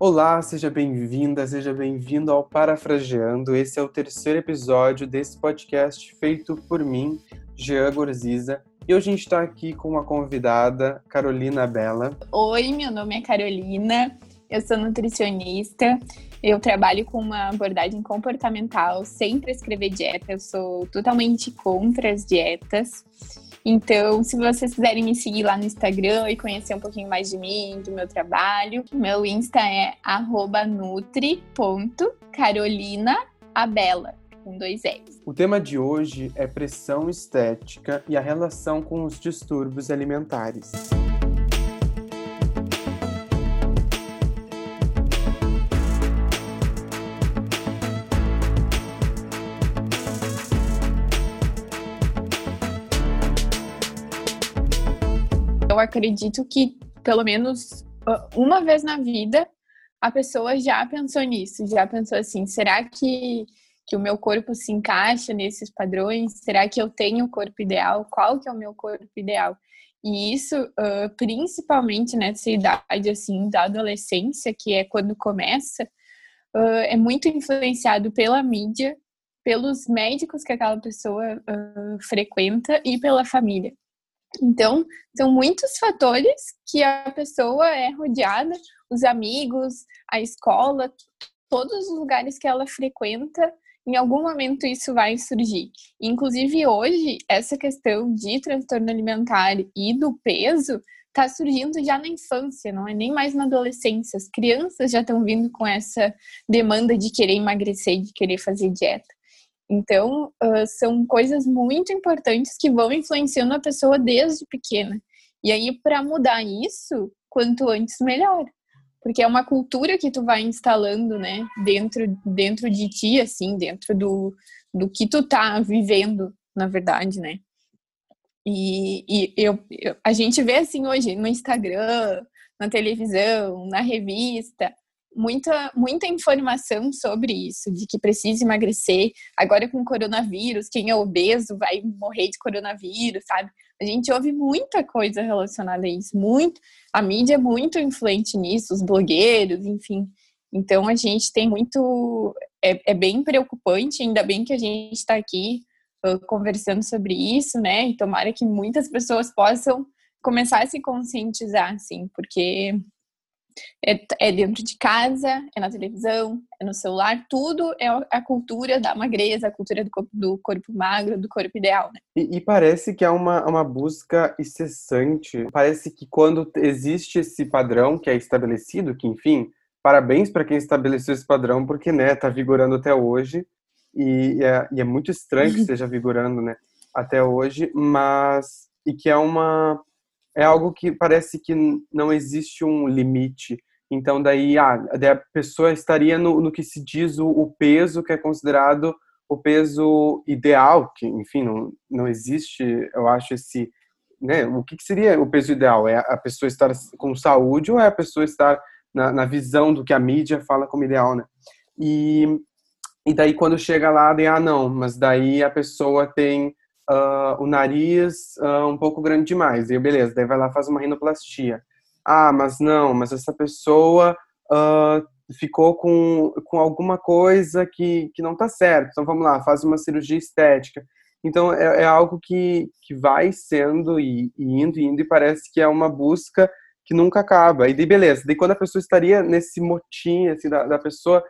Olá, seja bem-vinda, seja bem-vindo ao Parafraseando. Esse é o terceiro episódio desse podcast feito por mim, Jean Gorziza. E hoje a gente está aqui com uma convidada, Carolina Bela. Oi, meu nome é Carolina, eu sou nutricionista, eu trabalho com uma abordagem comportamental sem prescrever dieta, eu sou totalmente contra as dietas. Então, se vocês quiserem me seguir lá no Instagram e conhecer um pouquinho mais de mim, do meu trabalho, meu Insta é nutri.carolinaabela, com dois L's. O tema de hoje é pressão estética e a relação com os distúrbios alimentares. Eu acredito que pelo menos ah, uma vez na vida a pessoa já pensou nisso, já pensou assim, será que que o meu corpo se encaixa nesses padrões? Será que eu tenho o corpo ideal? Qual que é o meu corpo ideal? E isso, uh, principalmente nessa idade assim da adolescência, que é quando começa, uh, é muito influenciado pela mídia, pelos médicos que aquela pessoa uh, frequenta e pela família. Então, são muitos fatores que a pessoa é rodeada, os amigos, a escola, todos os lugares que ela frequenta, em algum momento isso vai surgir. Inclusive hoje, essa questão de transtorno alimentar e do peso está surgindo já na infância, não é nem mais na adolescência. As crianças já estão vindo com essa demanda de querer emagrecer, de querer fazer dieta. Então, uh, são coisas muito importantes que vão influenciando a pessoa desde pequena. E aí, para mudar isso, quanto antes, melhor. Porque é uma cultura que tu vai instalando, né, dentro, dentro de ti, assim, dentro do, do que tu tá vivendo, na verdade, né. E, e eu, eu, a gente vê, assim, hoje no Instagram, na televisão, na revista, muita, muita informação sobre isso, de que precisa emagrecer. Agora com o coronavírus, quem é obeso vai morrer de coronavírus, sabe? A gente ouve muita coisa relacionada a isso, muito. A mídia é muito influente nisso, os blogueiros, enfim. Então a gente tem muito. É, é bem preocupante, ainda bem que a gente está aqui conversando sobre isso, né? E tomara que muitas pessoas possam começar a se conscientizar, assim, porque é, é, dentro de casa, é na televisão, é no celular, tudo é a cultura da magreza, a cultura do corpo, do corpo magro, do corpo ideal. Né? E, e, parece que é uma, uma busca incessante. Parece que quando existe esse padrão que é estabelecido, que enfim, parabéns para quem estabeleceu esse padrão, porque né, tá vigorando até hoje. E é, e é muito estranho que esteja vigorando, né, até hoje, mas e que é uma é algo que parece que não existe um limite. Então, daí, ah, a pessoa estaria no, no que se diz o, o, peso que é considerado o peso ideal, que, enfim, não, não existe, eu acho, esse. Né, o que, que seria o peso ideal? É a pessoa estar com saúde ou é a pessoa estar na, na visão do que a mídia fala como ideal, né? E, e daí, quando chega lá, daí, ah, não, mas daí a pessoa tem uh, o nariz uh, um pouco grande demais. E beleza, daí vai lá faz uma rinoplastia. Ah, mas não, mas essa pessoa uh, ficou com, com alguma coisa que, que não está certo. Então vamos lá, faz uma cirurgia estética. Então é, é algo que, que vai sendo e, e, indo e indo e parece que é uma busca que nunca acaba. E daí beleza, daí quando a pessoa estaria nesse motim assim, da, da pessoa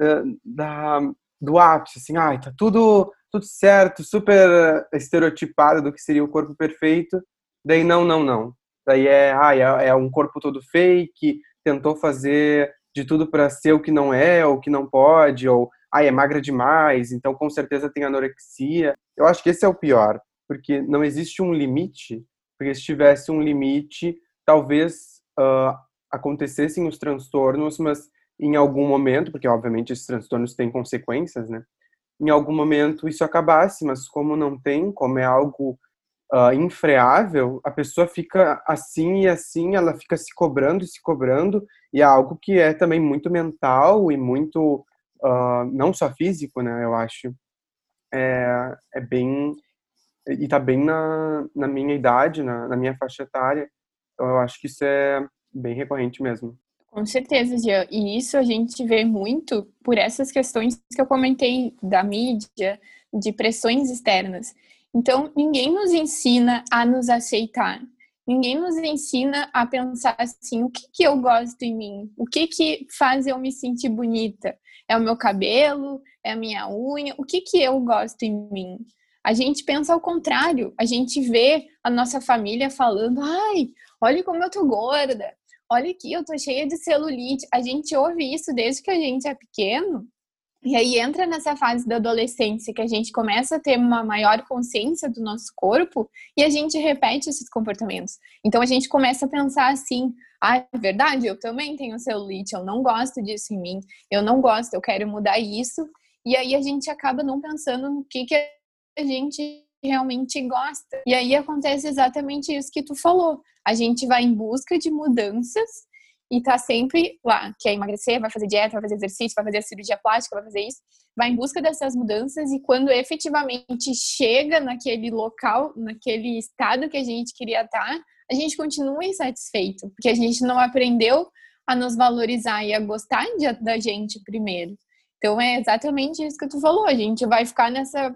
uh, da, do ápice, assim, ai, tá tudo tudo certo, super estereotipado do que seria o corpo perfeito. Daí não, não, não. Daí é, ah, é, é um corpo todo fake, tentou fazer de tudo para ser o que não é, ou que não pode, ou ah, é magra demais, então com certeza tem anorexia. Eu acho que esse é o pior, porque não existe um limite, porque se tivesse um limite, talvez uh, acontecessem os transtornos, mas em algum momento, porque obviamente esses transtornos têm consequências, né? Em algum momento isso acabasse, mas como não tem, como é algo uh, infreável, a pessoa fica assim e assim, ela fica se cobrando e se cobrando, e é algo que é também muito mental e muito, uh, não só físico, né, eu acho. É, é bem, e tá bem na, na minha idade, na, na minha faixa etária, então eu acho que isso é bem recorrente mesmo. Com certeza, Jean. E isso a gente vê muito por essas questões que eu comentei da mídia, de pressões externas. Então, ninguém nos ensina a nos aceitar. Ninguém nos ensina a pensar assim, o que, que eu gosto em mim? O que, que faz eu me sentir bonita? É o meu cabelo? É a minha unha? O que, que eu gosto em mim? A gente pensa ao contrário. A gente vê a nossa família falando, ai, olha como eu tô gorda olha aqui, eu tô cheia de celulite. A gente ouve isso desde que a gente é pequeno. E aí entra nessa fase da adolescência que a gente começa a ter uma maior consciência do nosso corpo e a gente repete esses comportamentos. Então a gente começa a pensar assim: ah, é verdade, eu também tenho celulite, eu não gosto disso em mim, eu não gosto, eu quero mudar isso. E aí a gente acaba não pensando no que, que a gente realmente gosta. E aí acontece exatamente isso que tu falou. A gente vai em busca de mudanças e tá sempre lá, quer emagrecer, vai fazer dieta, vai fazer exercício, vai fazer cirurgia plástica, vai fazer isso, vai em busca dessas mudanças e quando efetivamente chega naquele local, naquele estado que a gente queria estar, tá, a gente continua insatisfeito, porque a gente não aprendeu a nos valorizar e a gostar de, da gente primeiro. Então é exatamente isso que tu falou, a gente vai ficar nessa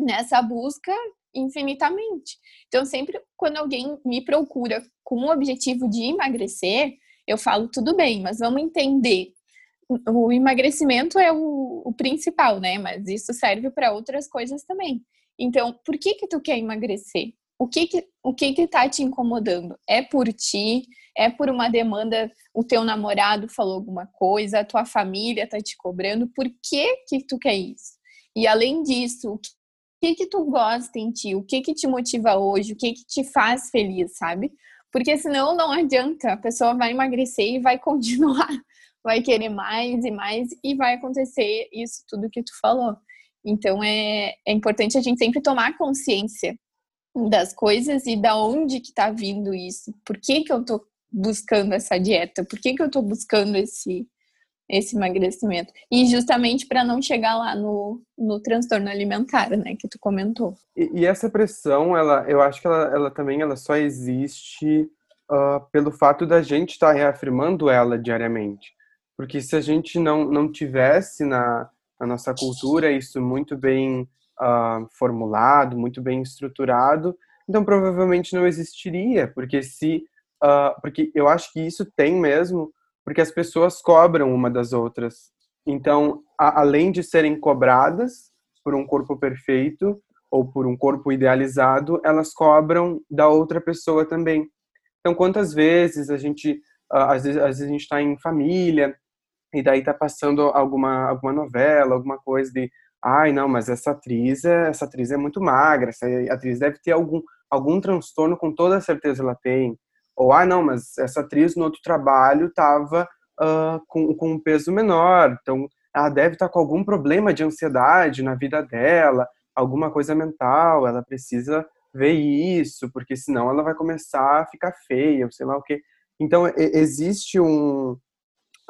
nessa busca infinitamente. Então, sempre quando alguém me procura com o objetivo de emagrecer, eu falo tudo bem, mas vamos entender. O emagrecimento é o, o principal, né? Mas isso serve para outras coisas também. Então, por que que tu quer emagrecer? O que que, o que que tá te incomodando? É por ti? É por uma demanda? O teu namorado falou alguma coisa? A tua família tá te cobrando? Por que que tu quer isso? E além disso, o que que tu gosta em ti, o que que te motiva hoje, o que que te faz feliz, sabe? Porque senão não adianta, a pessoa vai emagrecer e vai continuar, vai querer mais e mais e vai acontecer isso tudo que tu falou. Então é, é importante a gente sempre tomar consciência das coisas e da onde que tá vindo isso. Por que que eu tô buscando essa dieta? Por que que eu tô buscando esse esse emagrecimento. E justamente para não chegar lá no, no transtorno alimentar, né, que tu comentou. E, e essa pressão, ela, eu acho que ela, ela também ela só existe uh, pelo fato da gente estar tá reafirmando ela diariamente. Porque se a gente não, não tivesse na, na nossa cultura isso muito bem uh, formulado, muito bem estruturado, então provavelmente não existiria, porque se uh, porque eu acho que isso tem mesmo porque as pessoas cobram uma das outras. Então, a, além de serem cobradas por um corpo perfeito ou por um corpo idealizado, elas cobram da outra pessoa também. Então, quantas vezes a gente, às vezes, às vezes a gente está em família e daí está passando alguma alguma novela, alguma coisa de, ai não, mas essa atriz é, essa atriz é muito magra, essa atriz deve ter algum algum transtorno, com toda certeza ela tem. Ou, ah, não, mas essa atriz no outro trabalho estava uh, com, com um peso menor, então ela deve estar tá com algum problema de ansiedade na vida dela, alguma coisa mental, ela precisa ver isso, porque senão ela vai começar a ficar feia, sei lá o quê. Então, existe um.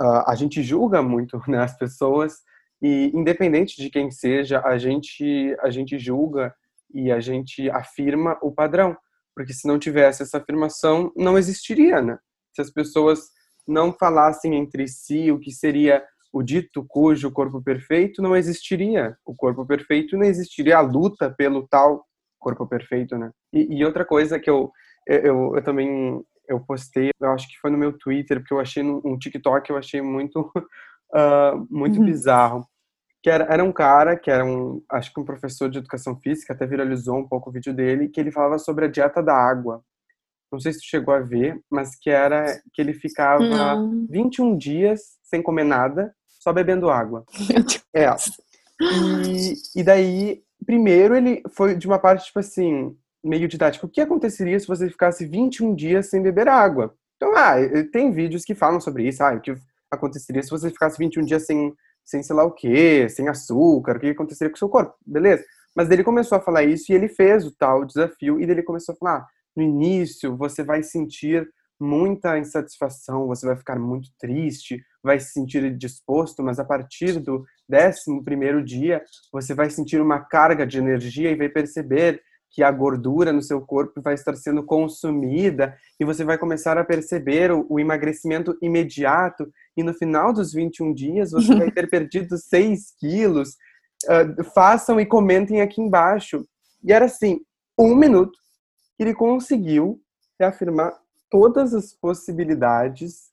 Uh, a gente julga muito né, as pessoas, e independente de quem seja, a gente, a gente julga e a gente afirma o padrão. Porque se não tivesse essa afirmação, não existiria, né? Se as pessoas não falassem entre si o que seria o dito cujo corpo perfeito, não existiria o corpo perfeito, não existiria a luta pelo tal corpo perfeito, né? E, e outra coisa que eu, eu, eu também eu postei, eu acho que foi no meu Twitter, porque eu achei um TikTok, eu achei muito uh, muito uhum. bizarro que era, era um cara que era um, acho que um professor de educação física, até viralizou um pouco o vídeo dele, que ele falava sobre a dieta da água. Não sei se tu chegou a ver, mas que era que ele ficava Não. 21 dias sem comer nada, só bebendo água. É. E, e daí, primeiro ele foi de uma parte, tipo assim, meio didático. O que aconteceria se você ficasse 21 dias sem beber água? Então, ah, tem vídeos que falam sobre isso. Ah, o que aconteceria se você ficasse 21 dias sem sem sei lá o que, sem açúcar, o que aconteceria com o seu corpo, beleza. Mas ele começou a falar isso e ele fez o tal desafio e ele começou a falar, ah, no início você vai sentir muita insatisfação, você vai ficar muito triste, vai se sentir disposto, mas a partir do décimo primeiro dia você vai sentir uma carga de energia e vai perceber que a gordura no seu corpo vai estar sendo consumida e você vai começar a perceber o, o emagrecimento imediato e no final dos 21 dias você vai ter perdido 6 quilos. Uh, façam e comentem aqui embaixo. E era assim, um minuto que ele conseguiu reafirmar todas as possibilidades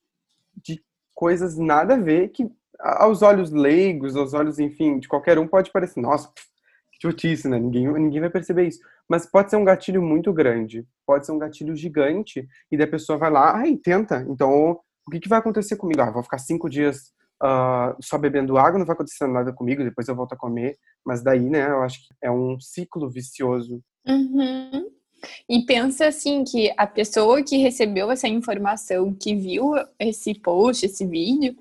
de coisas nada a ver que aos olhos leigos, aos olhos, enfim, de qualquer um pode parecer, nossa, chutice, né? Ninguém, ninguém vai perceber isso. Mas pode ser um gatilho muito grande, pode ser um gatilho gigante, e da pessoa vai lá, ai, tenta. Então, o que, que vai acontecer comigo? Ah, vou ficar cinco dias uh, só bebendo água, não vai acontecer nada comigo, depois eu volto a comer. Mas daí, né, eu acho que é um ciclo vicioso. Uhum. E pensa assim que a pessoa que recebeu essa informação, que viu esse post, esse vídeo,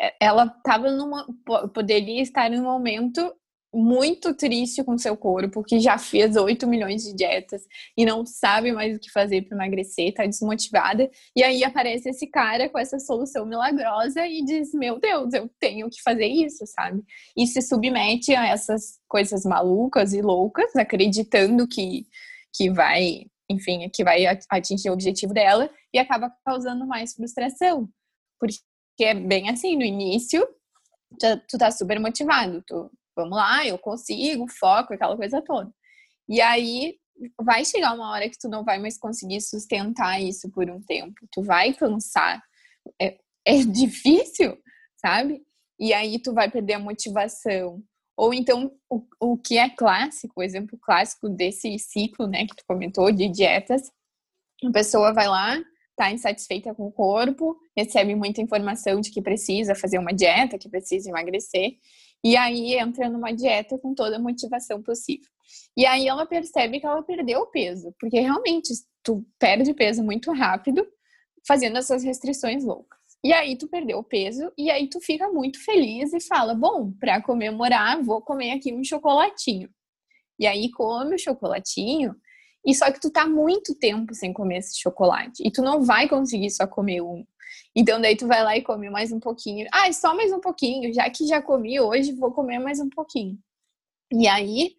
é, ela estava numa poderia estar em um momento muito triste com seu corpo, que já fez 8 milhões de dietas e não sabe mais o que fazer para emagrecer, tá desmotivada. E aí aparece esse cara com essa solução milagrosa e diz: Meu Deus, eu tenho que fazer isso, sabe? E se submete a essas coisas malucas e loucas, acreditando que, que vai, enfim, que vai atingir o objetivo dela e acaba causando mais frustração. Porque é bem assim, no início, tu tá super motivado, tu vamos lá, eu consigo, foco, aquela coisa toda. E aí vai chegar uma hora que tu não vai mais conseguir sustentar isso por um tempo. Tu vai cansar. É, é difícil, sabe? E aí tu vai perder a motivação. Ou então, o, o que é clássico, o exemplo clássico desse ciclo, né, que tu comentou, de dietas, a pessoa vai lá, tá insatisfeita com o corpo, recebe muita informação de que precisa fazer uma dieta, que precisa emagrecer, e aí entra numa dieta com toda a motivação possível. E aí ela percebe que ela perdeu o peso, porque realmente tu perde peso muito rápido fazendo essas restrições loucas. E aí tu perdeu o peso e aí tu fica muito feliz e fala: "Bom, para comemorar, vou comer aqui um chocolatinho". E aí come o chocolatinho, e só que tu tá muito tempo sem comer esse chocolate e tu não vai conseguir só comer um. Então daí tu vai lá e come mais um pouquinho. Ah, é só mais um pouquinho, já que já comi hoje, vou comer mais um pouquinho. E aí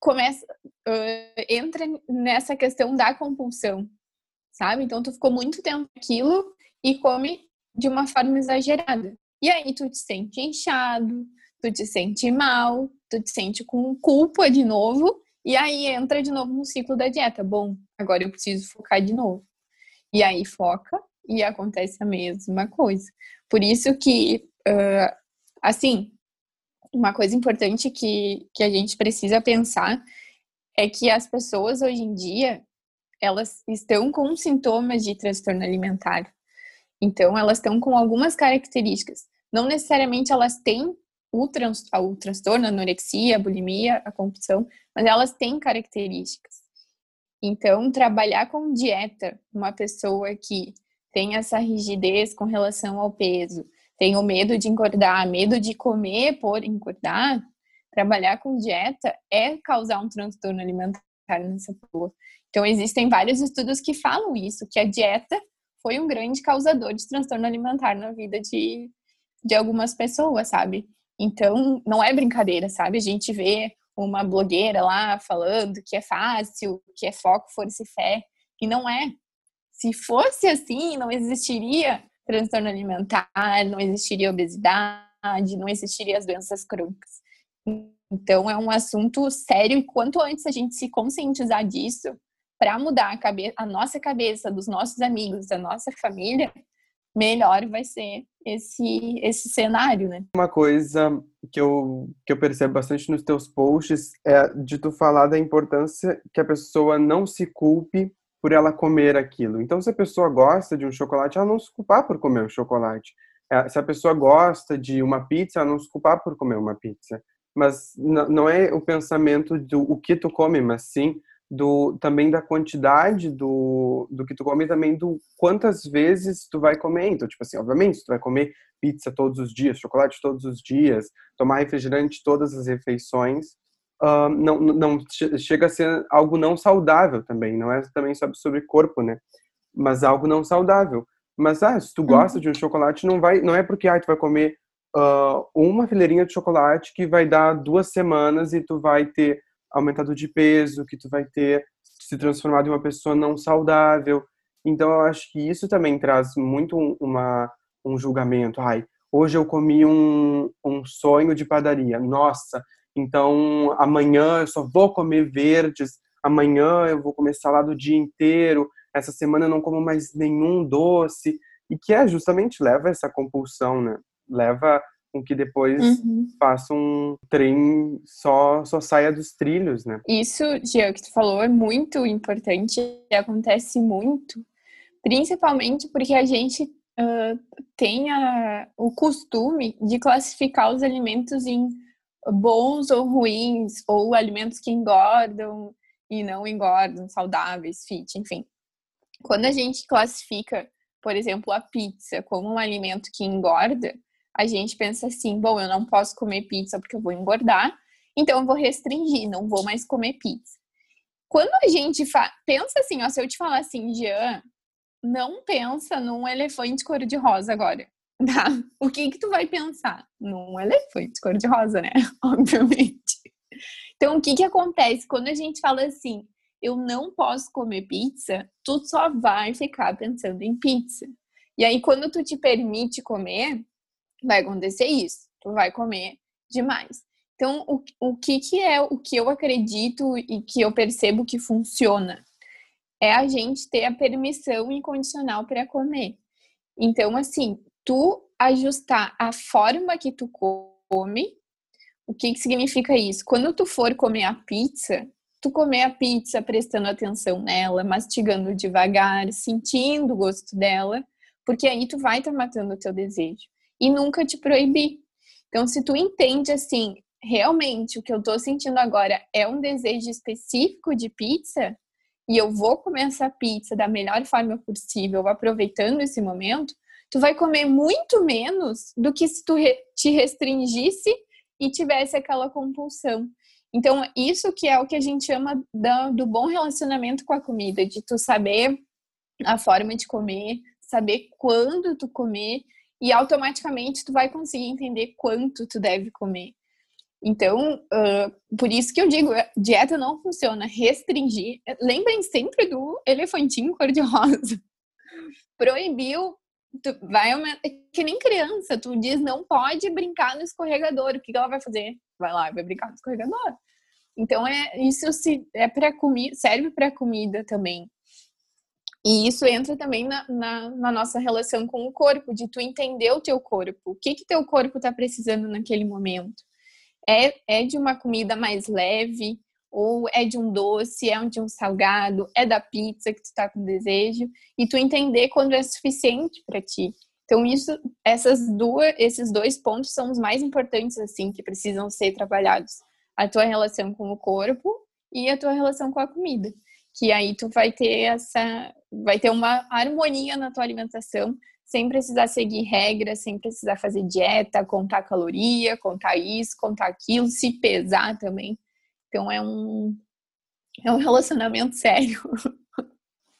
começa uh, entra nessa questão da compulsão, sabe? Então tu ficou muito tempo aquilo e come de uma forma exagerada. E aí tu te sente inchado, tu te sente mal, tu te sente com culpa de novo, e aí entra de novo no ciclo da dieta. Bom, agora eu preciso focar de novo. E aí foca, e acontece a mesma coisa. Por isso que, uh, assim, uma coisa importante que, que a gente precisa pensar é que as pessoas hoje em dia elas estão com sintomas de transtorno alimentar. Então, elas estão com algumas características. Não necessariamente elas têm o, trans, o transtorno, a anorexia, a bulimia, a compulsão, mas elas têm características. Então, trabalhar com dieta, uma pessoa que tem essa rigidez com relação ao peso, tem o medo de engordar, medo de comer por engordar, trabalhar com dieta é causar um transtorno alimentar nessa pessoa. Então, existem vários estudos que falam isso, que a dieta foi um grande causador de transtorno alimentar na vida de, de algumas pessoas, sabe? Então, não é brincadeira, sabe? A gente vê uma blogueira lá falando que é fácil, que é foco, força e fé, e não é. Se fosse assim, não existiria transtorno alimentar, não existiria obesidade, não existiria as doenças crônicas. Então é um assunto sério e quanto antes a gente se conscientizar disso, para mudar a, cabeça, a nossa cabeça, dos nossos amigos, da nossa família, melhor vai ser esse esse cenário, né? Uma coisa que eu que eu percebo bastante nos teus posts é de tu falar da importância que a pessoa não se culpe por ela comer aquilo. Então, se a pessoa gosta de um chocolate, ela não se culpar por comer o chocolate. É, se a pessoa gosta de uma pizza, ela não se culpar por comer uma pizza. Mas não é o pensamento do o que tu come, mas sim do também da quantidade do, do que tu come e também do quantas vezes tu vai comer. Então, tipo assim, obviamente, tu vai comer pizza todos os dias, chocolate todos os dias, tomar refrigerante todas as refeições, uh, não, não chega a ser algo não saudável também. Não é também sobre, sobre corpo, né? Mas algo não saudável. Mas ah, se tu uhum. gosta de um chocolate, não vai, não é porque ah, tu vai comer uh, uma fileirinha de chocolate que vai dar duas semanas e tu vai ter aumentado de peso, que tu vai ter se transformado em uma pessoa não saudável. Então eu acho que isso também traz muito uma, um julgamento. Ai, hoje eu comi um, um sonho de padaria. Nossa, então amanhã eu só vou comer verdes, amanhã eu vou comer salada o dia inteiro, essa semana eu não como mais nenhum doce. E que é justamente leva essa compulsão, né? Leva com que depois uhum. faça um trem só só saia dos trilhos, né? Isso, Gia, que tu falou é muito importante e acontece muito, principalmente porque a gente uh, tem a, o costume de classificar os alimentos em bons ou ruins, ou alimentos que engordam e não engordam, saudáveis, fit, enfim. Quando a gente classifica, por exemplo, a pizza como um alimento que engorda, a gente pensa assim: bom, eu não posso comer pizza porque eu vou engordar, então eu vou restringir, não vou mais comer pizza. Quando a gente pensa assim, ó, se eu te falar assim, Jean, não pensa num elefante cor-de-rosa agora, tá? O que que tu vai pensar? Num elefante cor-de-rosa, né? Obviamente. Então, o que que acontece quando a gente fala assim, eu não posso comer pizza, tu só vai ficar pensando em pizza. E aí, quando tu te permite comer, vai acontecer isso. Tu vai comer demais. Então, o, o que, que é o que eu acredito e que eu percebo que funciona? É a gente ter a permissão incondicional para comer. Então, assim, tu ajustar a forma que tu come, o que, que significa isso? Quando tu for comer a pizza, tu comer a pizza prestando atenção nela, mastigando devagar, sentindo o gosto dela, porque aí tu vai estar tá matando o teu desejo e nunca te proibir. Então, se tu entende assim, realmente o que eu tô sentindo agora é um desejo específico de pizza e eu vou comer essa pizza da melhor forma possível, aproveitando esse momento, tu vai comer muito menos do que se tu te restringisse e tivesse aquela compulsão. Então, isso que é o que a gente chama do bom relacionamento com a comida, de tu saber a forma de comer, saber quando tu comer e automaticamente tu vai conseguir entender quanto tu deve comer. Então, uh, por isso que eu digo, dieta não funciona. Restringir. Lembrem sempre do elefantinho cor-de-rosa. Proibiu, tu vai aumentar. É que nem criança, tu diz não pode brincar no escorregador. O que ela vai fazer? Vai lá, vai brincar no escorregador. Então, é, isso se, é para comida, serve para comida também. E isso entra também na, na, na, nossa relação com o corpo, de tu entender o teu corpo. O que que teu corpo está precisando naquele momento? É, é de uma comida mais leve? Ou é de um doce? É de um salgado? É da pizza que tu está com desejo? E tu entender quando é suficiente para ti. Então, isso, essas duas, esses dois pontos são os mais importantes, assim, que precisam ser trabalhados. A tua relação com o corpo e a tua relação com a comida que aí tu vai ter essa, vai ter uma harmonia na tua alimentação, sem precisar seguir regras, sem precisar fazer dieta, contar caloria, contar isso, contar aquilo, se pesar também. Então é um é um relacionamento sério.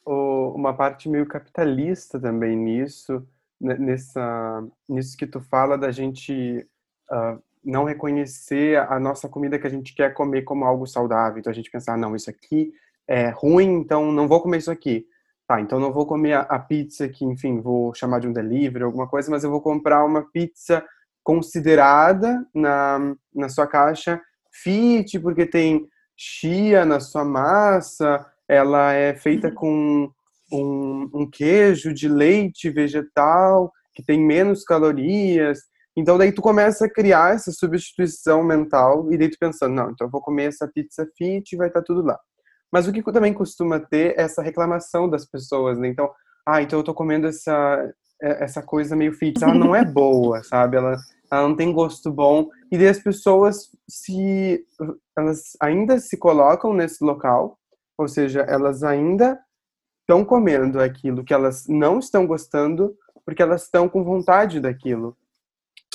Uma parte meio capitalista também nisso, nessa nisso que tu fala da gente uh, não reconhecer a nossa comida que a gente quer comer como algo saudável. Então a gente pensar, ah, não, isso aqui é ruim, então não vou comer isso aqui. Tá, então não vou comer a, pizza que, enfim, vou chamar de um delivery, alguma coisa, mas eu vou comprar uma pizza considerada na, na sua caixa fit, porque tem chia na sua massa, ela é feita com um, um queijo de leite vegetal, que tem menos calorias. Então daí tu começa a criar essa substituição mental e daí tu pensando, não, então eu vou comer essa pizza fit e vai estar tá tudo lá. Mas o que também costuma ter é essa reclamação das pessoas, né? Então, ah, então eu tô comendo essa, essa coisa meio fit, ela não é boa, sabe? Ela, ela não tem gosto bom. E daí as pessoas se elas ainda se colocam nesse local, ou seja, elas ainda estão comendo aquilo que elas não estão gostando porque elas estão com vontade daquilo.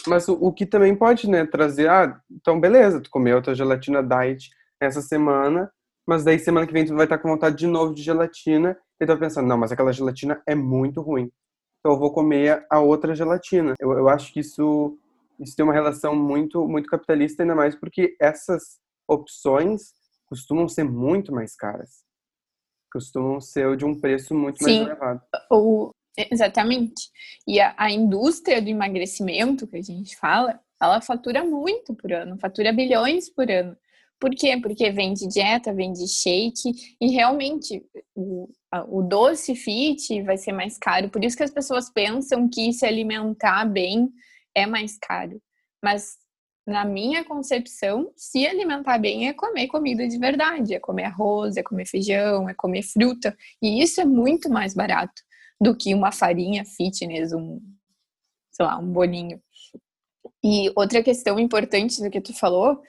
Mas o, o que também pode, né, trazer, ah, então beleza, tu comeu a tua gelatina diet essa semana, mas daí semana que vem tu vai estar com vontade de novo de gelatina e tu vai pensando, não, mas aquela gelatina é muito ruim. Então eu vou comer a outra gelatina. Eu, eu acho que isso, isso tem uma relação muito, muito capitalista, ainda mais porque essas opções costumam ser muito mais caras. Costumam ser de um preço muito Sim, mais elevado. O, exatamente. E a, a indústria do emagrecimento, que a gente fala, ela fatura muito por ano, fatura bilhões por ano. Por quê? Porque vende dieta, vende shake, e realmente o, o doce fit vai ser mais caro. Por isso que as pessoas pensam que se alimentar bem é mais caro. Mas na minha concepção, se alimentar bem é comer comida de verdade, é comer arroz, é comer feijão, é comer fruta, e isso é muito mais barato do que uma farinha fitness, um, sei lá, um bolinho. E outra questão importante do que tu falou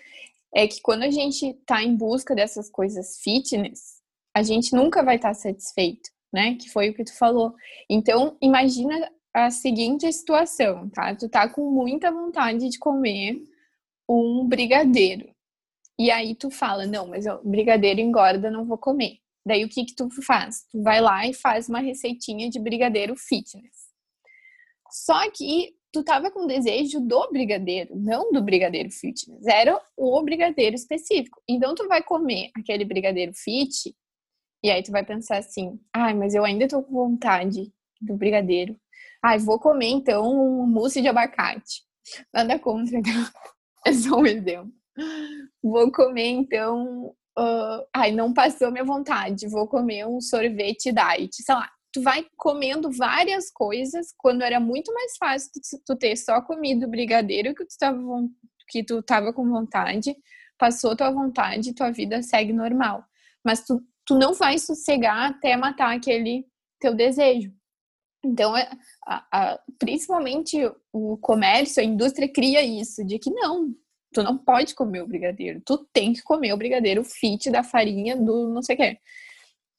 é que quando a gente está em busca dessas coisas fitness, a gente nunca vai estar tá satisfeito, né? Que foi o que tu falou. Então, imagina a seguinte situação, tá? Tu tá com muita vontade de comer um brigadeiro. E aí tu fala, não, mas o brigadeiro engorda, não vou comer. Daí o que que tu faz? Tu vai lá e faz uma receitinha de brigadeiro fitness. Só que tu tava com desejo do brigadeiro, não do brigadeiro fitness. Era o brigadeiro específico. Então tu vai comer aquele brigadeiro fit e aí tu vai pensar assim: "Ai, mas eu ainda tô com vontade do brigadeiro. Ai, vou comer então um mousse de abacate." Nada contra, então. é só um exemplo. Vou comer então Uh, ai, não passou minha vontade, vou comer um sorvete diet, sei lá tu vai comendo várias coisas quando era muito mais fácil tu, tu ter só comido brigadeiro que tu tava, que tu tava com vontade, passou tua vontade, tua vida segue normal. Mas tu, tu não vai sossegar até matar aquele teu desejo. Então, é, a, a, principalmente o comércio, a indústria cria isso, de que não, tu não pode comer o brigadeiro, tu tem que comer o brigadeiro fit da farinha do não sei o quê.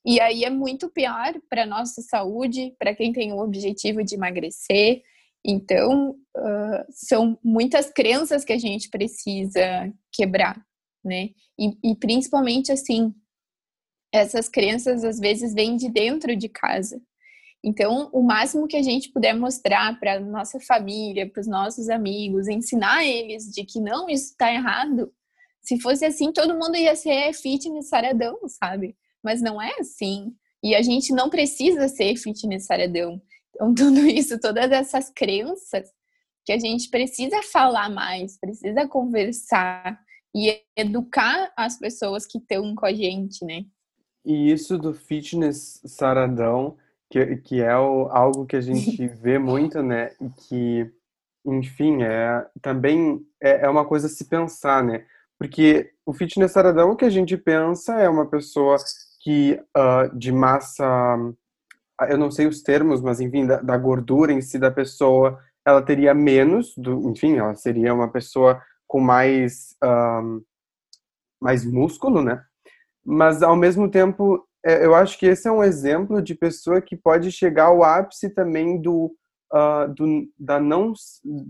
E aí é muito pior para nossa saúde, para quem tem o objetivo de emagrecer. Então, uh, são muitas crenças que a gente precisa quebrar, né? E, e principalmente assim, essas crenças às vezes vêm de dentro de casa. Então, o máximo que a gente puder mostrar para nossa família, para os nossos amigos, ensinar eles de que não, isso está errado. Se fosse assim, todo mundo ia ser fitness saradão, sabe? Mas não é assim. E a gente não precisa ser fitness saradão. Então, tudo isso, todas essas crenças que a gente precisa falar mais, precisa conversar e educar as pessoas que estão com a gente, né? E isso do fitness saradão, que, que é o, algo que a gente vê muito, né? E que, enfim, é também é, é uma coisa a se pensar, né? Porque o fitness saradão, o que a gente pensa é uma pessoa que uh, de massa, eu não sei os termos, mas enfim, da, da, gordura em si da pessoa, ela teria menos, do, enfim, ela seria uma pessoa com mais, uh, mais músculo, né? Mas ao mesmo tempo, é, eu acho que esse é um exemplo de pessoa que pode chegar ao ápice também do, uh, do da não,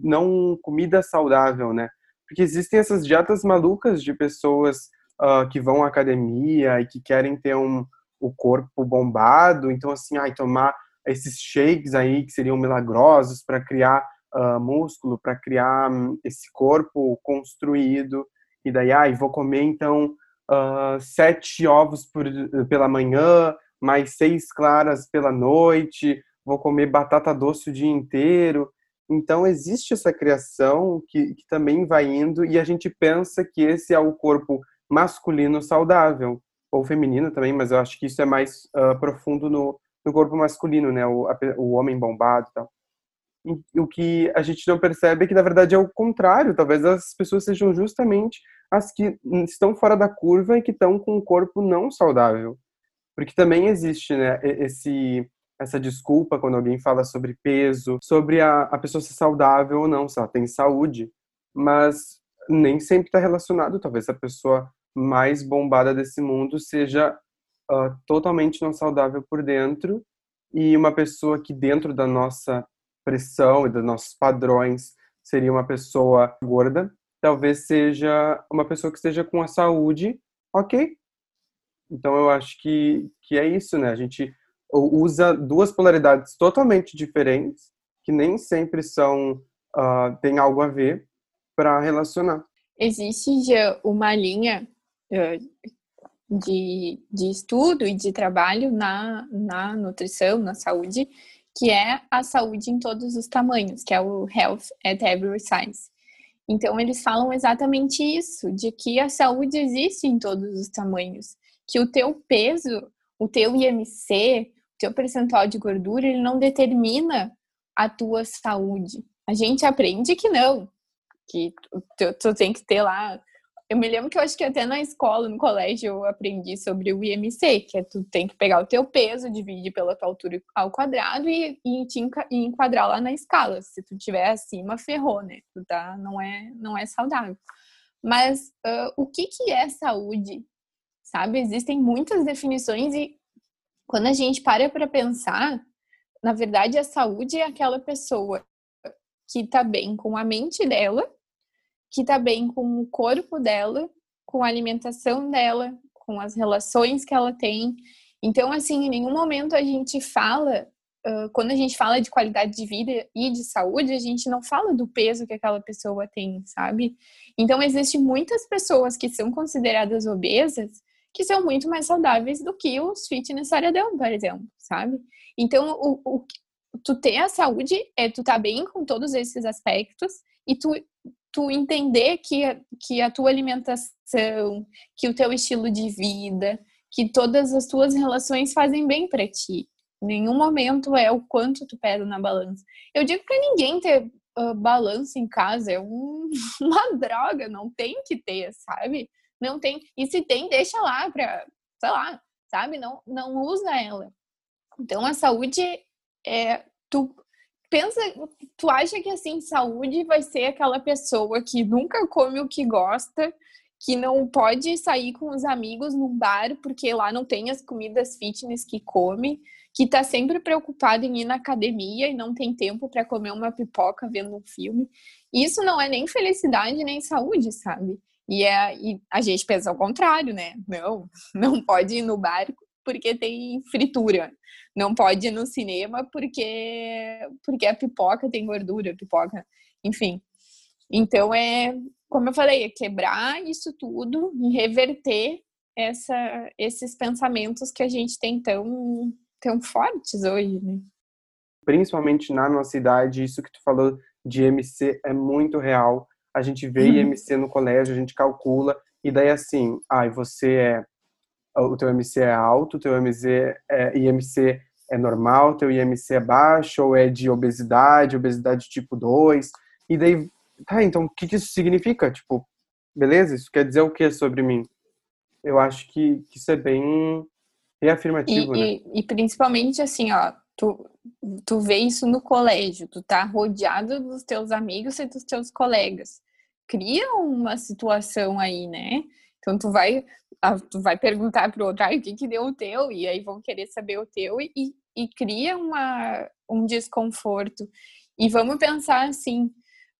não comida saudável, né? Porque existem essas dietas malucas de pessoas uh, que vão à academia e que querem ter um, o corpo bombado, então assim, ai, tomar esses shakes aí que seriam milagrosos para criar uh, músculo, para criar um, esse corpo construído, e daí, ai, vou comer então uh, sete ovos por, pela manhã, mais seis claras pela noite, vou comer batata doce o dia inteiro. Então, existe essa criação que, que também vai indo e a gente pensa que esse é o corpo masculino saudável, ou feminino também, mas eu acho que isso é mais uh, profundo no, no, corpo masculino, né? O, a, o homem bombado tal. E, o que a gente não percebe é que, na verdade, é o contrário. Talvez as pessoas sejam justamente as que estão fora da curva e que estão com um corpo não saudável. Porque também existe, né, esse, essa desculpa quando alguém fala sobre peso, sobre a, a pessoa ser saudável ou não, se ela tem saúde. Mas nem sempre está relacionado. Talvez a pessoa mais bombada desse mundo seja uh, totalmente não saudável por dentro e uma pessoa que dentro da nossa pressão e dos nossos padrões seria uma pessoa gorda, talvez seja uma pessoa que esteja com a saúde ok. Então eu acho que, que é isso, né? A gente usa duas polaridades totalmente diferentes que nem sempre são uh, tem algo a ver para relacionar. Existe já uma linha uh, de, de estudo e de trabalho na, na nutrição, na saúde, que é a saúde em todos os tamanhos, que é o Health at Every Size. Então, eles falam exatamente isso, de que a saúde existe em todos os tamanhos, que o teu peso, o teu IMC, o teu percentual de gordura, ele não determina a tua saúde. A gente aprende que não, que tu, tu tem que ter lá eu me lembro que eu acho que até na escola, no colégio, eu aprendi sobre o IMC, que é tu tem que pegar o teu peso, dividir pela tua altura ao quadrado e, e te enquadrar lá na escala. Se tu tiver acima, ferrou, né? Tu tá, não é, não é saudável. Mas uh, o que que é saúde? Sabe? Existem muitas definições e quando a gente para para pensar, na verdade a saúde é aquela pessoa que tá bem com a mente dela que tá bem com o corpo dela, com a alimentação dela, com as relações que ela tem. Então, assim, em nenhum momento a gente fala, uh, quando a gente fala de qualidade de vida e de saúde, a gente não fala do peso que aquela pessoa tem, sabe? Então, existem muitas pessoas que são consideradas obesas que são muito mais saudáveis do que os fitness aradão, por exemplo, sabe? Então, o, o, tu ter a saúde é tu tá bem com todos esses aspectos e tu tu entender que, que a tua alimentação, que o teu estilo de vida, que todas as tuas relações fazem bem para ti. Nenhum momento é o quanto tu pesa na balança. Eu digo para ninguém ter uh, balança em casa, é um, uma droga, não tem que ter, sabe? Não tem. E se tem, deixa lá para, sei lá, sabe? Não, não usa ela. Então a saúde é tu pensa, tu acha que assim, saúde vai ser aquela pessoa que nunca come o que gosta, que não pode sair com os amigos num bar porque lá não tem as comidas fitness que come, que tá sempre preocupado em ir na academia e não tem tempo para comer uma pipoca vendo um filme. Isso não é nem felicidade nem saúde, sabe? E, é, e a gente pensa ao contrário, né? Não, não pode ir no bar porque tem fritura não pode ir no cinema porque porque a pipoca tem gordura, pipoca, enfim. Então é, como eu falei, é quebrar isso tudo e reverter essa, esses pensamentos que a gente tem tão, tão fortes hoje, né? Principalmente na nossa idade, isso que tu falou de IMC é muito real. A gente vê uhum. IMC no colégio, a gente calcula, e daí assim, ai, ah, você é o teu IMC é alto, o teu IMC é, IMC é normal, o teu IMC é baixo, ou é de obesidade, obesidade tipo 2, e daí, tá, então o que, que isso significa? Tipo, beleza, isso quer dizer o que sobre mim? Eu acho que, que isso é bem reafirmativo, e, né? E, e principalmente assim, ó, tu, tu vê isso no colégio, tu tá rodeado dos teus amigos e dos teus colegas. Cria uma situação aí, né? Então tu vai, tu vai perguntar pro outro, ah, o que que deu o teu? E aí vão querer saber o teu e, e cria uma, um desconforto. E vamos pensar assim,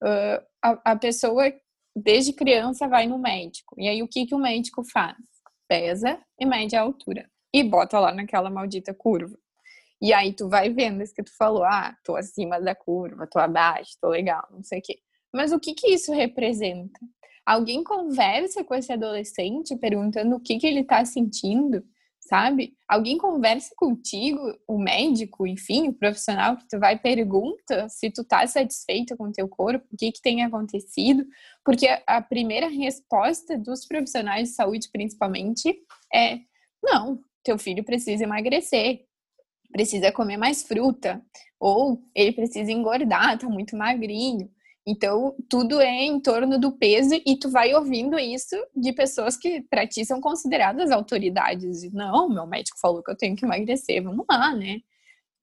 uh, a, a pessoa desde criança vai no médico. E aí o que que o médico faz? Pesa e mede a altura. E bota lá naquela maldita curva. E aí tu vai vendo isso que tu falou, ah, tô acima da curva, tô abaixo, tô legal, não sei o quê. Mas o que que isso representa? Alguém conversa com esse adolescente perguntando o que, que ele está sentindo, sabe? Alguém conversa contigo, o médico, enfim, o profissional que tu vai pergunta se tu tá satisfeito com teu corpo, o que que tem acontecido, porque a primeira resposta dos profissionais de saúde, principalmente, é: não, teu filho precisa emagrecer, precisa comer mais fruta, ou ele precisa engordar, tá muito magrinho. Então, tudo é em torno do peso e tu vai ouvindo isso de pessoas que para ti são consideradas autoridades. Não, meu médico falou que eu tenho que emagrecer, vamos lá, né?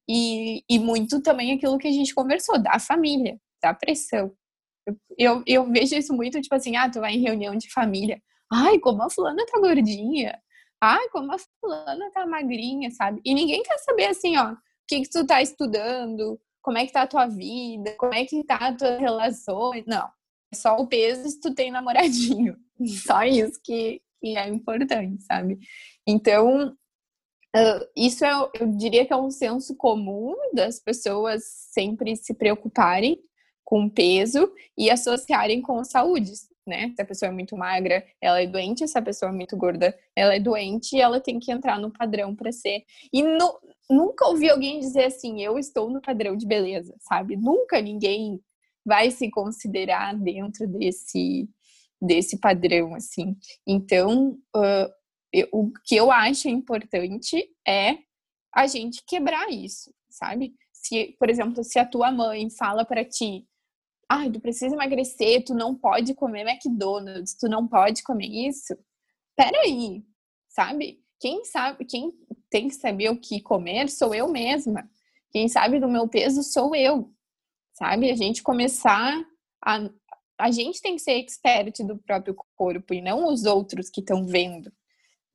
E, e muito também aquilo que a gente conversou, da família, da pressão. Eu, eu, eu, vejo isso muito, tipo assim, ah, tu vai em reunião de família. Ai, como a fulana tá gordinha. Ai, como a fulana tá magrinha, sabe? E ninguém quer saber assim, ó, o que, que tu tá estudando, como é que tá a tua vida, como é que tá a tua relação. Não, é só o peso se tu tem namoradinho. Só isso que, que é importante, sabe? Então, Uh, isso é, eu diria que é um senso comum das pessoas sempre se preocuparem com peso e associarem com saúde. né? Se a pessoa é muito magra, ela é doente, se a pessoa é muito gorda, ela é doente e ela tem que entrar no padrão para ser. E no, nunca ouvi alguém dizer assim, eu estou no padrão de beleza, sabe? Nunca ninguém vai se considerar dentro desse desse padrão, assim. Então, uh, eu, o que eu acho importante é a gente quebrar isso, sabe? Se, por exemplo, se a tua mãe fala para ti, ah, tu precisa emagrecer, tu não pode comer McDonald's, tu não pode comer isso. Peraí, sabe? Quem sabe, quem tem que saber o que comer sou eu mesma. Quem sabe do meu peso sou eu. Sabe? A gente começar a a gente tem que ser expert do próprio corpo e não os outros que estão vendo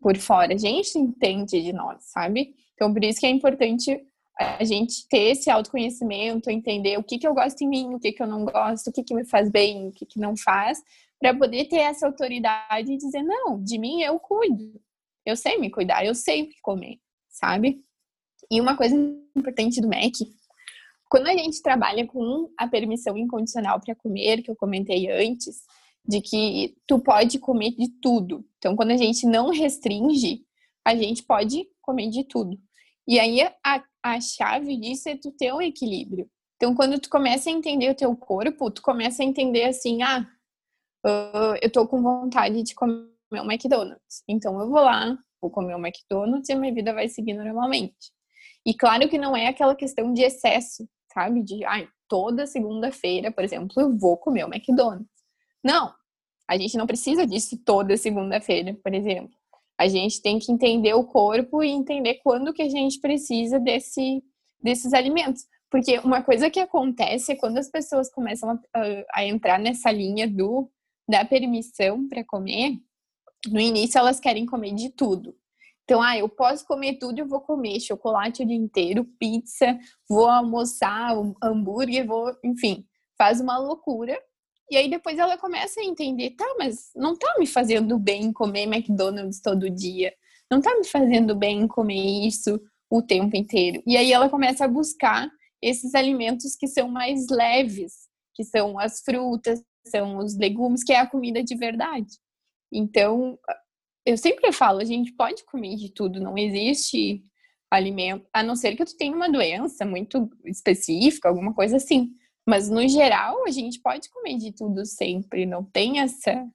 por fora. A gente entende de nós, sabe? Então, por isso que é importante a gente ter esse autoconhecimento, entender o que, que eu gosto em mim, o que, que eu não gosto, o que, que me faz bem, o que, que não faz, para poder ter essa autoridade e dizer: não, de mim eu cuido, eu sei me cuidar, eu sei o que comer, sabe? E uma coisa importante do MEC, quando a gente trabalha com a permissão incondicional para comer, que eu comentei antes, de que tu pode comer de tudo. Então, quando a gente não restringe, a gente pode comer de tudo. E aí a, a chave disso é tu ter um equilíbrio. Então, quando tu começa a entender o teu corpo, tu começa a entender assim, ah, uh, eu tô com vontade de comer um McDonald's. Então, eu vou lá, vou comer um McDonald's e a minha vida vai seguir normalmente. E claro que não é aquela questão de excesso, sabe? De, ai, toda segunda-feira, por exemplo, eu vou comer o McDonald's. Não, a gente não precisa disso toda segunda-feira, por exemplo. A gente tem que entender o corpo e entender quando que a gente precisa desse, desses alimentos. Porque uma coisa que acontece é quando as pessoas começam a, a entrar nessa linha do da permissão para comer, no início elas querem comer de tudo. Então, ah, eu posso comer tudo, eu vou comer chocolate o dia inteiro, pizza, vou almoçar, hambúrguer, vou, enfim, faz uma loucura. E aí depois ela começa a entender, tá, mas não tá me fazendo bem comer McDonald's todo dia. Não tá me fazendo bem comer isso o tempo inteiro. E aí ela começa a buscar esses alimentos que são mais leves, que são as frutas, são os legumes, que é a comida de verdade. Então, eu sempre falo, a gente pode comer de tudo, não existe alimento, a não ser que tu tenha uma doença muito específica, alguma coisa assim. Mas no geral, a gente pode comer de tudo sempre, não tem essa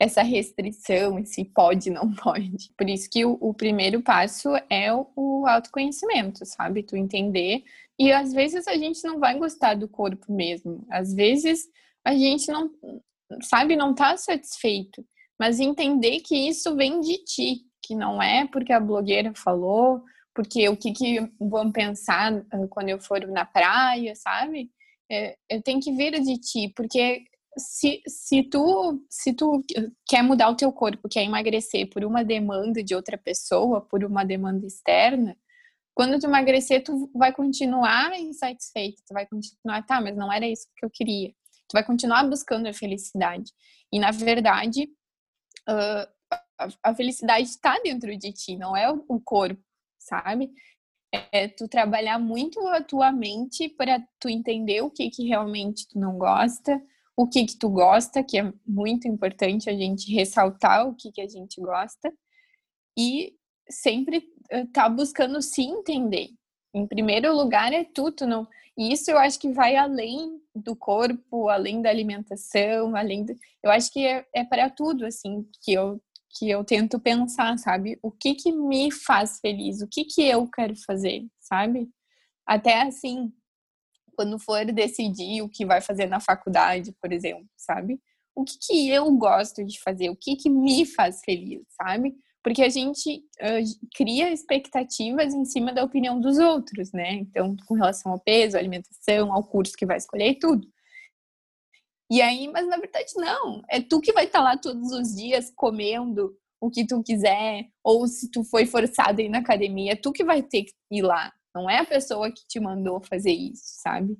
essa restrição, esse pode, não pode. Por isso que o, o primeiro passo é o, o, autoconhecimento, sabe? Tu entender. E às vezes a gente não vai gostar do corpo mesmo. Às vezes a gente não, sabe, não tá satisfeito. Mas entender que isso vem de ti, que não é porque a blogueira falou, porque o que, que vão pensar ah, quando eu for na praia, sabe? é, eu tenho que vir de ti, porque se, se, tu, se tu quer mudar o teu corpo, quer emagrecer por uma demanda de outra pessoa, por uma demanda externa, quando tu emagrecer, tu vai continuar insatisfeito, tu vai continuar, tá, mas não era isso que eu queria. Tu vai continuar buscando a felicidade. E, na verdade, uh, a, felicidade está dentro de ti, não é o corpo, sabe? é tu trabalhar muito a tua mente para tu entender o que que realmente tu não gosta, o que que tu gosta, que é muito importante a gente ressaltar o que que a gente gosta e sempre tá buscando se entender. Em primeiro lugar é tu, tu não. E isso eu acho que vai além do corpo, além da alimentação, além do... eu acho que é, é para tudo assim que eu que eu tento pensar, sabe? O que que me faz feliz? O que que eu quero fazer, sabe? Até assim, quando for decidir o que vai fazer na faculdade, por exemplo, sabe? O que que eu gosto de fazer? O que que me faz feliz, sabe? Porque a gente uh, cria expectativas em cima da opinião dos outros, né? Então, com relação ao peso, alimentação, ao curso que vai escolher e tudo. E aí, mas na verdade não, é tu que vai estar tá lá todos os dias comendo o que tu quiser, ou se tu foi forçado a ir na academia, é tu que vai ter que ir lá, não é a pessoa que te mandou fazer isso, sabe?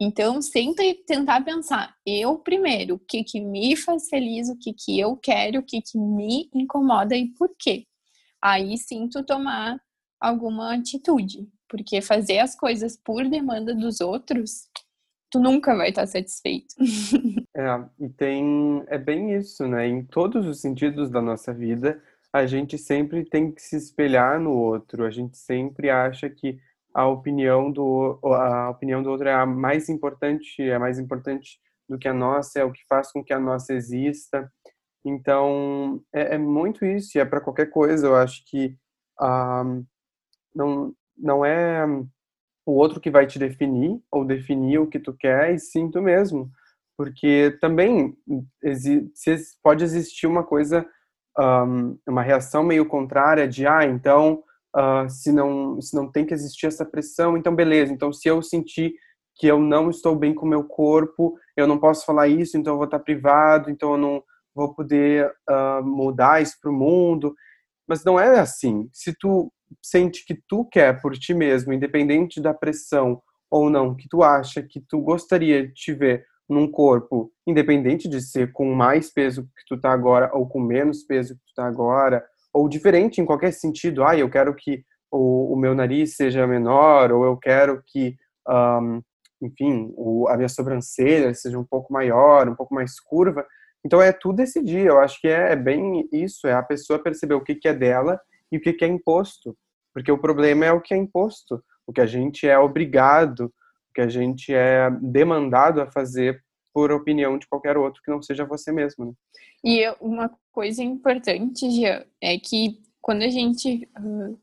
Então, sempre tentar pensar, eu primeiro, o que que me faz feliz, o que que eu quero, o que que me incomoda e por quê. Aí sim tu tomar alguma atitude, porque fazer as coisas por demanda dos outros tu nunca vai estar satisfeito. É, e tem. É bem isso, né? Em todos os sentidos da nossa vida, a gente sempre tem que se espelhar no outro, a gente sempre acha que a opinião do, a opinião do outro é a mais importante, é mais importante do que a nossa, é o que faz com que a nossa exista. Então, é, é muito isso, e é para qualquer coisa. Eu acho que ah, não, não é o outro que vai te definir ou definir o que tu quer, e sim tu mesmo. Porque também pode existir uma coisa, um, uma reação meio contrária de, ah, então, uh, se, não, se não tem que existir essa pressão, então beleza. Então, se eu sentir que eu não estou bem com o meu corpo, eu não posso falar isso, então eu vou estar privado, então eu não vou poder uh, mudar isso para o mundo. Mas não é assim. Se tu sente que tu quer por ti mesmo, independente da pressão ou não, que tu acha que tu gostaria de te ver num corpo, independente de ser com mais peso que tu tá agora ou com menos peso que tu tá agora, ou diferente em qualquer sentido, ah, eu quero que o, o meu nariz seja menor, ou eu quero que, um, enfim, o, a minha sobrancelha seja um pouco maior, um pouco mais curva. Então é tudo dia. Eu acho que é, é bem isso, é a pessoa perceber o que, que é dela e o que, que é imposto. Porque o problema é o que é imposto, o que a gente é obrigado, o que a gente é demandado a fazer por opinião de qualquer outro que não seja você mesmo. Né? E uma coisa importante, Jean, é que quando a gente uh,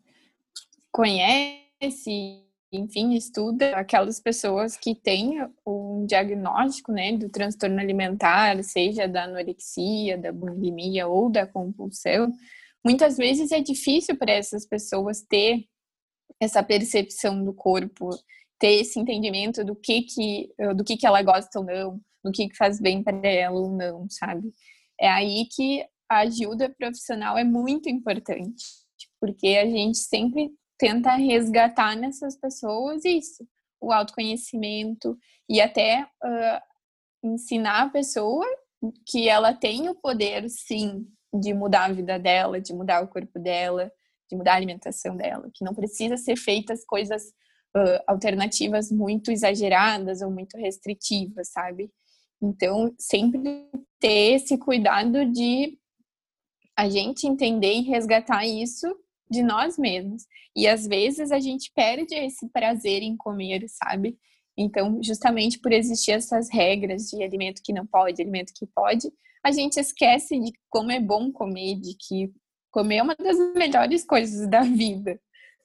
conhece, enfim, estuda aquelas pessoas que têm um diagnóstico, né, do transtorno alimentar, seja da anorexia, da bulimia ou da compulsão, muitas vezes é difícil para essas pessoas ter essa percepção do corpo, ter esse entendimento do que que do que que ela gosta ou não, do que que faz bem para ela ou não, sabe? É aí que a ajuda profissional é muito importante, porque a gente sempre tenta resgatar nessas pessoas isso, o autoconhecimento e até uh, ensinar a pessoa que ela tem o poder, sim, de mudar a vida dela, de mudar o corpo dela, de mudar a alimentação dela, que não precisa ser feitas coisas uh, alternativas muito exageradas ou muito restritivas, sabe? Então, sempre ter esse cuidado de a gente entender e resgatar isso de nós mesmos. E às vezes a gente perde esse prazer em comer, sabe? Então, justamente por existir essas regras de alimento que não pode, alimento que pode, a gente esquece de como é bom comer, de que comer é uma das melhores coisas da vida,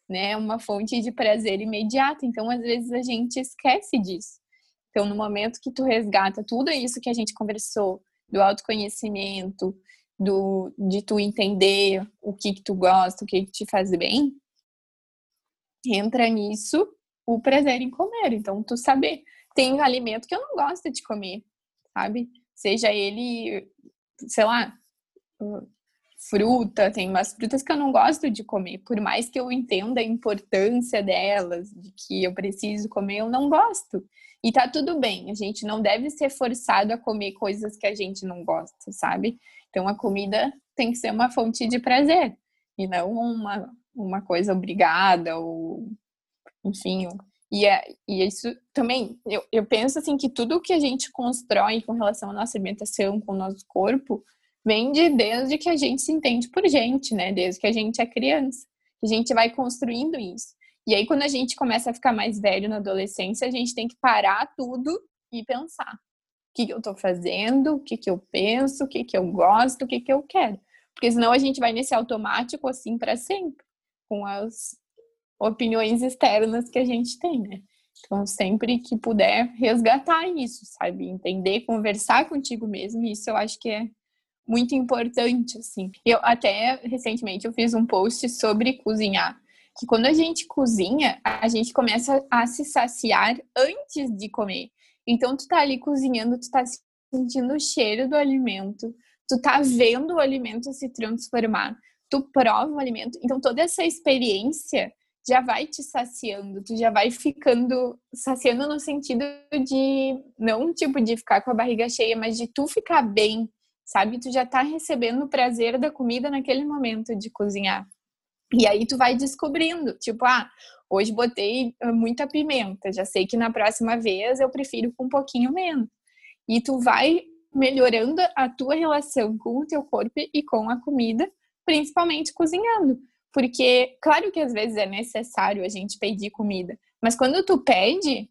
né? Uma fonte de prazer imediato. Então, às vezes a gente esquece disso. Então, no momento que tu resgata tudo isso que a gente conversou, do autoconhecimento, do de tu entender o que que tu gosta, o que que te faz bem, entra nisso o prazer em comer. Então, tu saber, tem alimento que eu não gosto de comer, sabe? Seja ele, sei lá, fruta, tem umas frutas que eu não gosto de comer, por mais que eu entenda a importância delas, de que eu preciso comer, eu não gosto. E tá tudo bem, a gente não deve ser forçado a comer coisas que a gente não gosta, sabe? Então a comida tem que ser uma fonte de prazer e não uma, uma coisa obrigada ou enfim. E, é, e isso também, eu, eu penso assim que tudo que a gente constrói com relação à nossa alimentação, com o nosso corpo, vem de desde que a gente se entende por gente, né? Desde que a gente é criança. A gente vai construindo isso. E aí, quando a gente começa a ficar mais velho na adolescência, a gente tem que parar tudo e pensar. O que, eu tô fazendo? O que, eu penso? O que, eu gosto? O que eu quero? Porque senão a gente vai nesse automático assim para sempre, com as opiniões externas que a gente tem, né? Então, sempre que puder, resgatar isso, sabe? Entender, conversar contigo mesmo, isso eu acho que é muito importante, assim. Eu até recentemente eu fiz um post sobre cozinhar, que quando a gente cozinha, a gente começa a se saciar antes de comer. Então tu tá ali cozinhando, tu tá sentindo o cheiro do alimento, tu tá vendo o alimento se transformar, tu prova o alimento. Então toda essa experiência já vai te saciando, tu já vai ficando saciando no sentido de não tipo de ficar com a barriga cheia, mas de tu ficar bem sabe? Tu já tá recebendo o prazer da comida naquele momento de cozinhar. E aí tu vai descobrindo, tipo, ah, hoje botei ah, muita pimenta, já sei que na próxima vez eu prefiro com um pouquinho menos. E tu vai melhorando a tua relação com o teu corpo e com a comida, principalmente cozinhando. Porque, claro que às vezes é necessário a gente pedir comida, mas quando tu pede,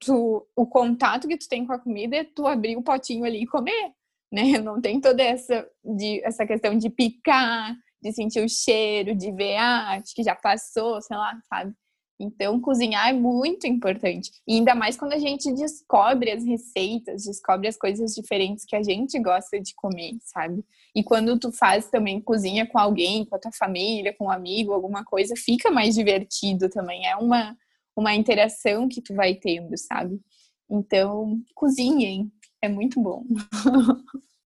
tu, o contato que tu tem com a comida é tu abrir o potinho ali e comer, né? Não tem toda essa, de, essa questão de picar, de sentir o cheiro, de ver, ah, acho que já passou, sei lá, sabe? Então, cozinhar é muito importante. E ainda mais quando a gente descobre as receitas, descobre as coisas diferentes que a gente gosta de comer, sabe? E quando tu faz também cozinha com alguém, com a tua família, com um amigo, alguma coisa, fica mais divertido também. É uma, uma interação que tu vai tendo, sabe? Então, cozinhem. É muito bom.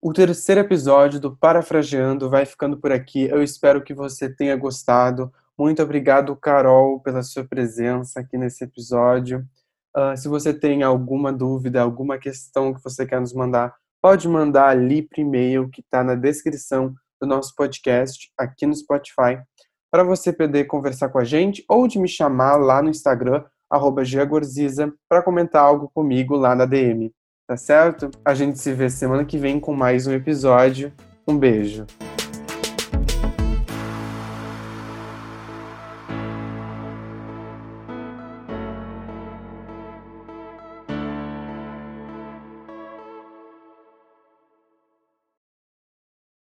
O terceiro episódio do Parafraseando vai ficando por aqui. Eu espero que você tenha gostado. Muito obrigado, Carol, pela sua presença aqui nesse episódio. Uh, se você tem alguma dúvida, alguma questão que você quer nos mandar, pode mandar ali por e-mail que está na descrição do nosso podcast aqui no Spotify, para você poder conversar com a gente ou de me chamar lá no Instagram, arroba para comentar algo comigo lá na DM. Tá certo? A gente se vê semana que vem com mais um episódio. Um beijo.